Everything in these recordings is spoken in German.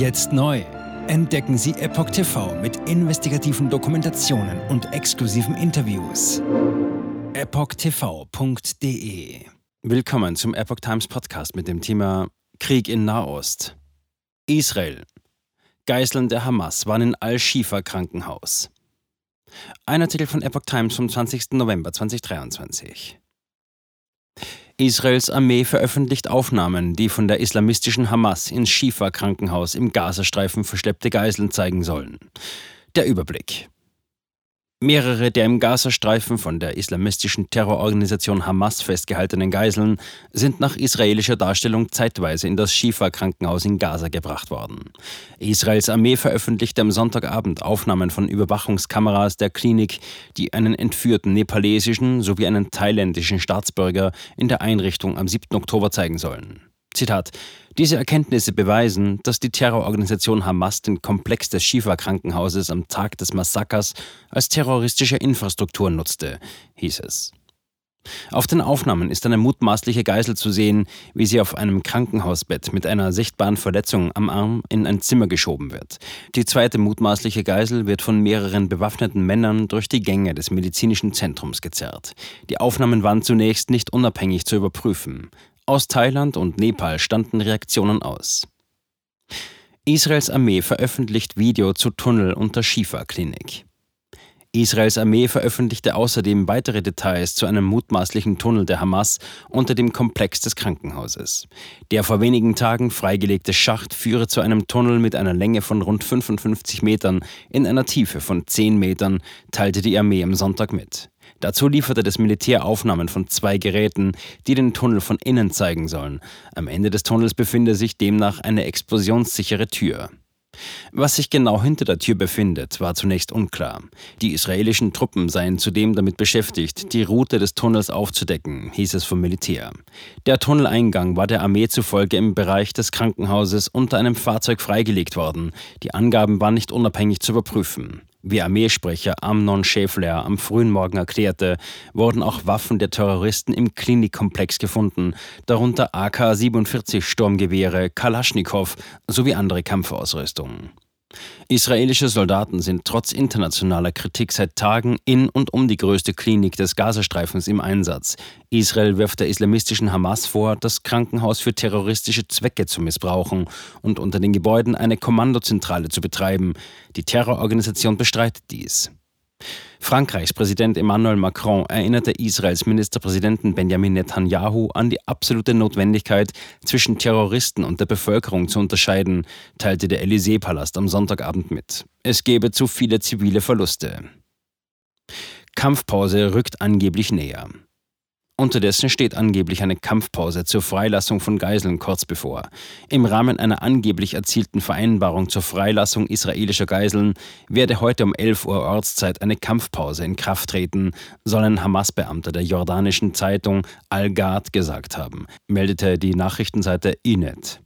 Jetzt neu. Entdecken Sie Epoch TV mit investigativen Dokumentationen und exklusiven Interviews. EpochTV.de Willkommen zum Epoch Times Podcast mit dem Thema Krieg in Nahost. Israel. Geiseln der Hamas waren in Al-Shifa Krankenhaus. Ein Artikel von Epoch Times vom 20. November 2023. Israels Armee veröffentlicht Aufnahmen, die von der islamistischen Hamas ins Shifa-Krankenhaus im Gazastreifen verschleppte Geiseln zeigen sollen. Der Überblick. Mehrere der im Gazastreifen von der islamistischen Terrororganisation Hamas festgehaltenen Geiseln sind nach israelischer Darstellung zeitweise in das Shifa-Krankenhaus in Gaza gebracht worden. Israels Armee veröffentlichte am Sonntagabend Aufnahmen von Überwachungskameras der Klinik, die einen entführten nepalesischen sowie einen thailändischen Staatsbürger in der Einrichtung am 7. Oktober zeigen sollen. Zitat diese Erkenntnisse beweisen, dass die Terrororganisation Hamas den Komplex des Shifa-Krankenhauses am Tag des Massakers als terroristische Infrastruktur nutzte, hieß es. Auf den Aufnahmen ist eine mutmaßliche Geisel zu sehen, wie sie auf einem Krankenhausbett mit einer sichtbaren Verletzung am Arm in ein Zimmer geschoben wird. Die zweite mutmaßliche Geisel wird von mehreren bewaffneten Männern durch die Gänge des medizinischen Zentrums gezerrt. Die Aufnahmen waren zunächst nicht unabhängig zu überprüfen. Aus Thailand und Nepal standen Reaktionen aus. Israels Armee veröffentlicht Video zu Tunnel unter Shifa-Klinik. Israels Armee veröffentlichte außerdem weitere Details zu einem mutmaßlichen Tunnel der Hamas unter dem Komplex des Krankenhauses. Der vor wenigen Tagen freigelegte Schacht führe zu einem Tunnel mit einer Länge von rund 55 Metern in einer Tiefe von 10 Metern, teilte die Armee am Sonntag mit. Dazu lieferte das Militär Aufnahmen von zwei Geräten, die den Tunnel von innen zeigen sollen. Am Ende des Tunnels befinde sich demnach eine explosionssichere Tür. Was sich genau hinter der Tür befindet, war zunächst unklar. Die israelischen Truppen seien zudem damit beschäftigt, die Route des Tunnels aufzudecken, hieß es vom Militär. Der Tunneleingang war der Armee zufolge im Bereich des Krankenhauses unter einem Fahrzeug freigelegt worden. Die Angaben waren nicht unabhängig zu überprüfen. Wie Armeesprecher Amnon Schäfler am frühen Morgen erklärte, wurden auch Waffen der Terroristen im Klinikkomplex gefunden, darunter AK-47 Sturmgewehre, Kalaschnikow sowie andere Kampfausrüstung. Israelische Soldaten sind trotz internationaler Kritik seit Tagen in und um die größte Klinik des Gazastreifens im Einsatz. Israel wirft der islamistischen Hamas vor, das Krankenhaus für terroristische Zwecke zu missbrauchen und unter den Gebäuden eine Kommandozentrale zu betreiben. Die Terrororganisation bestreitet dies. Frankreichs Präsident Emmanuel Macron erinnerte Israels Ministerpräsidenten Benjamin Netanyahu an die absolute Notwendigkeit, zwischen Terroristen und der Bevölkerung zu unterscheiden, teilte der Élysée-Palast am Sonntagabend mit. Es gebe zu viele zivile Verluste. Kampfpause rückt angeblich näher. Unterdessen steht angeblich eine Kampfpause zur Freilassung von Geiseln kurz bevor. Im Rahmen einer angeblich erzielten Vereinbarung zur Freilassung israelischer Geiseln werde heute um 11 Uhr Ortszeit eine Kampfpause in Kraft treten, sollen Hamas-Beamte der jordanischen Zeitung Al-Gad gesagt haben, meldete die Nachrichtenseite Inet.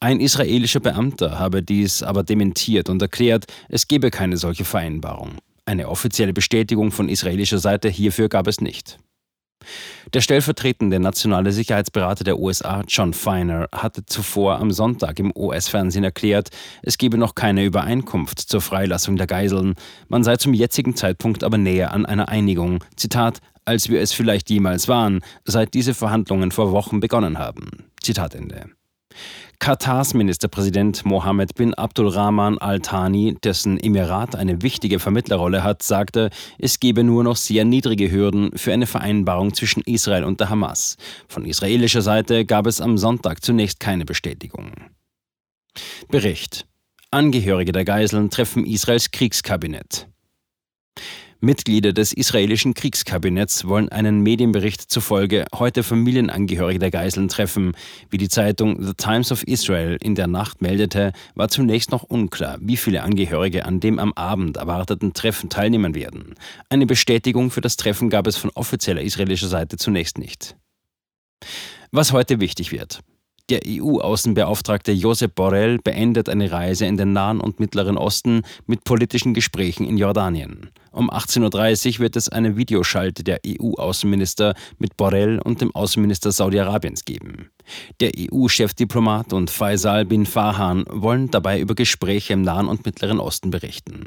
Ein israelischer Beamter habe dies aber dementiert und erklärt, es gebe keine solche Vereinbarung. Eine offizielle Bestätigung von israelischer Seite hierfür gab es nicht. Der stellvertretende nationale Sicherheitsberater der USA, John Feiner, hatte zuvor am Sonntag im US-Fernsehen erklärt, es gebe noch keine Übereinkunft zur Freilassung der Geiseln, man sei zum jetzigen Zeitpunkt aber näher an einer Einigung, Zitat, als wir es vielleicht jemals waren, seit diese Verhandlungen vor Wochen begonnen haben. Zitat Ende. Katars Ministerpräsident Mohammed bin Abdulrahman Al-Thani, dessen Emirat eine wichtige Vermittlerrolle hat, sagte, es gebe nur noch sehr niedrige Hürden für eine Vereinbarung zwischen Israel und der Hamas. Von israelischer Seite gab es am Sonntag zunächst keine Bestätigung. Bericht. Angehörige der Geiseln treffen Israels Kriegskabinett. Mitglieder des israelischen Kriegskabinetts wollen einen Medienbericht zufolge heute Familienangehörige der Geiseln treffen. Wie die Zeitung The Times of Israel in der Nacht meldete, war zunächst noch unklar, wie viele Angehörige an dem am Abend erwarteten Treffen teilnehmen werden. Eine Bestätigung für das Treffen gab es von offizieller israelischer Seite zunächst nicht. Was heute wichtig wird. Der EU-Außenbeauftragte Josep Borrell beendet eine Reise in den Nahen und Mittleren Osten mit politischen Gesprächen in Jordanien. Um 18.30 Uhr wird es eine Videoschalte der EU-Außenminister mit Borrell und dem Außenminister Saudi-Arabiens geben. Der EU-Chefdiplomat und Faisal bin Farhan wollen dabei über Gespräche im Nahen und Mittleren Osten berichten.